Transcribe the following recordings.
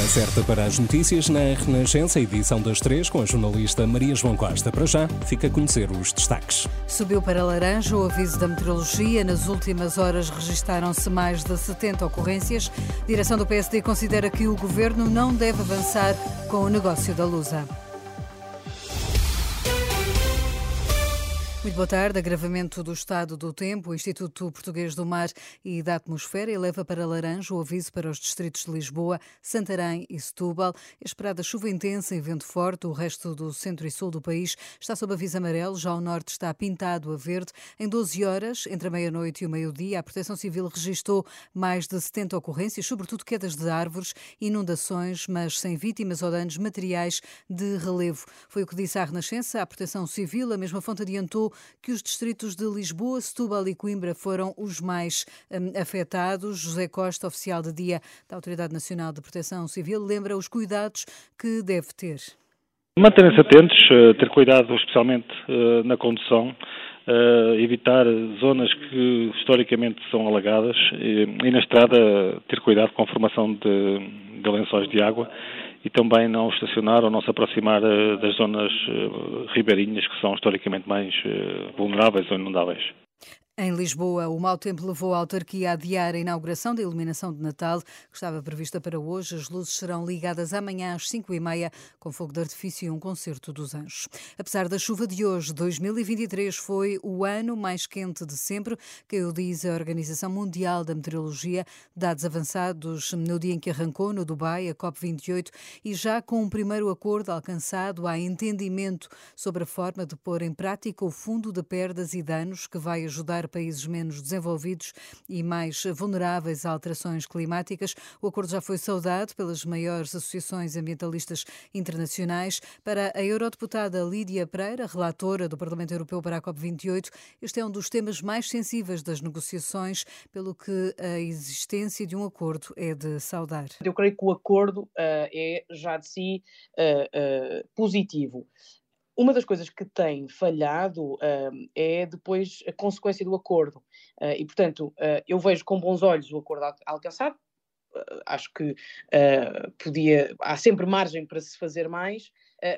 Hora certa para as notícias na Renascença, edição das três, com a jornalista Maria João Costa. Para já, fica a conhecer os destaques. Subiu para laranja o aviso da meteorologia. Nas últimas horas registaram-se mais de 70 ocorrências. A direção do PSD considera que o governo não deve avançar com o negócio da Lusa. Muito boa tarde. Agravamento do estado do tempo. O Instituto Português do Mar e da Atmosfera eleva para laranja o aviso para os distritos de Lisboa, Santarém e Setúbal. Esperada chuva intensa e vento forte. O resto do centro e sul do país está sob aviso amarelo. Já o norte está pintado a verde. Em 12 horas, entre a meia-noite e o meio-dia, a Proteção Civil registrou mais de 70 ocorrências, sobretudo quedas de árvores, inundações, mas sem vítimas ou danos materiais de relevo. Foi o que disse à Renascença. A Proteção Civil, a mesma fonte adiantou que os distritos de Lisboa, Setúbal e Coimbra foram os mais um, afetados. José Costa, oficial de dia da Autoridade Nacional de Proteção Civil, lembra os cuidados que deve ter. Manterem-se atentos, eh, ter cuidado especialmente uh, na condução, uh, evitar zonas que historicamente são alagadas e, na estrada ter cuidado com a formação de, de lençóis de água e também não estacionar ou não se aproximar eh, das zonas eh, ribeirinhas que são historicamente mais eh, vulneráveis ou inundáveis. Em Lisboa, o mau tempo levou a autarquia a adiar a inauguração da iluminação de Natal, que estava prevista para hoje. As luzes serão ligadas amanhã às 5h30, com fogo de artifício e um concerto dos anjos. Apesar da chuva de hoje, 2023 foi o ano mais quente de sempre, que o diz a Organização Mundial da Meteorologia, dados avançados no dia em que arrancou no Dubai a COP28 e já com um primeiro acordo alcançado há entendimento sobre a forma de pôr em prática o fundo de perdas e danos que vai ajudar países menos desenvolvidos e mais vulneráveis a alterações climáticas. O acordo já foi saudado pelas maiores associações ambientalistas internacionais. Para a eurodeputada Lídia Pereira, relatora do Parlamento Europeu para a COP28, este é um dos temas mais sensíveis das negociações, pelo que a existência de um acordo é de saudar. Eu creio que o acordo uh, é já de si uh, uh, positivo. Uma das coisas que tem falhado uh, é depois a consequência do acordo. Uh, e, portanto, uh, eu vejo com bons olhos o acordo alcançado. acho que podia. Há sempre margem para se fazer mais,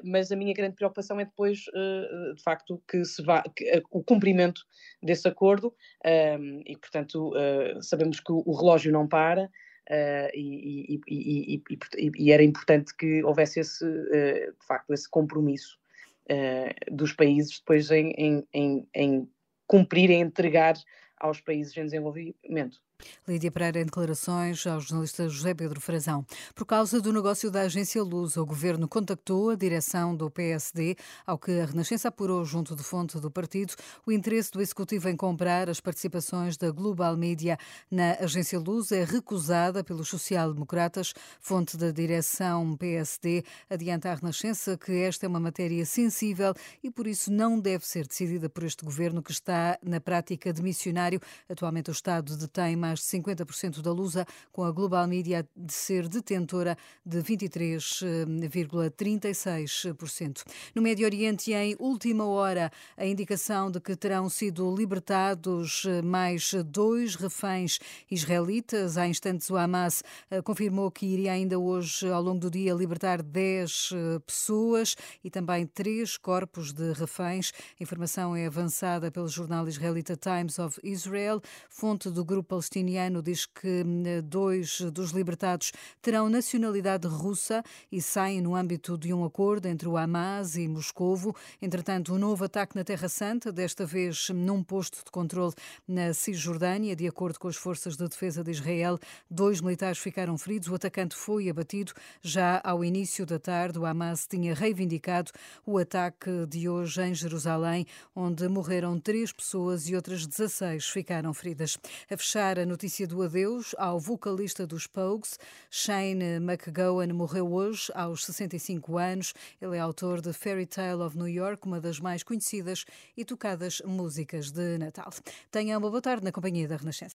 mas a minha grande preocupação é depois, de facto, que se vá. Que, o cumprimento desse acordo. e, portanto, sabemos que o relógio não para. Uh, e, e, e, e, era importante que houvesse esse, uh, de facto, esse compromisso uh, dos países depois em, em, em, em cumprir e entregar aos países em desenvolvimento. Lídia Pereira em declarações ao jornalista José Pedro Frazão. Por causa do negócio da agência Luz, o governo contactou a direção do PSD, ao que a Renascença apurou junto de fonte do partido o interesse do executivo em comprar as participações da Global Media na agência Luz é recusada pelos social-democratas. Fonte da direção PSD adianta à Renascença que esta é uma matéria sensível e por isso não deve ser decidida por este governo que está na prática de missionário. Atualmente o Estado detém mais mais de 50% da Lusa, com a Global Media de ser detentora de 23,36%. No Médio Oriente, em última hora, a indicação de que terão sido libertados mais dois reféns israelitas. Há instantes, o Hamas eh, confirmou que iria ainda hoje, ao longo do dia, libertar 10 eh, pessoas e também três corpos de reféns. A informação é avançada pelo jornal israelita Times of Israel, fonte do grupo palestiniano palestiniano diz que hum, dois dos libertados terão nacionalidade russa e saem no âmbito de um acordo entre o Hamas e Moscovo. Entretanto, um novo ataque na Terra Santa, desta vez num posto de controle na Cisjordânia. De acordo com as forças de defesa de Israel, dois militares ficaram feridos. O atacante foi abatido. Já ao início da tarde, o Hamas tinha reivindicado o ataque de hoje em Jerusalém, onde morreram três pessoas e outras 16 ficaram feridas. A fechar a notícia do adeus ao vocalista dos Pogues. Shane McGowan morreu hoje, aos 65 anos. Ele é autor de Fairy Tale of New York, uma das mais conhecidas e tocadas músicas de Natal. Tenha uma boa tarde na companhia da Renascença.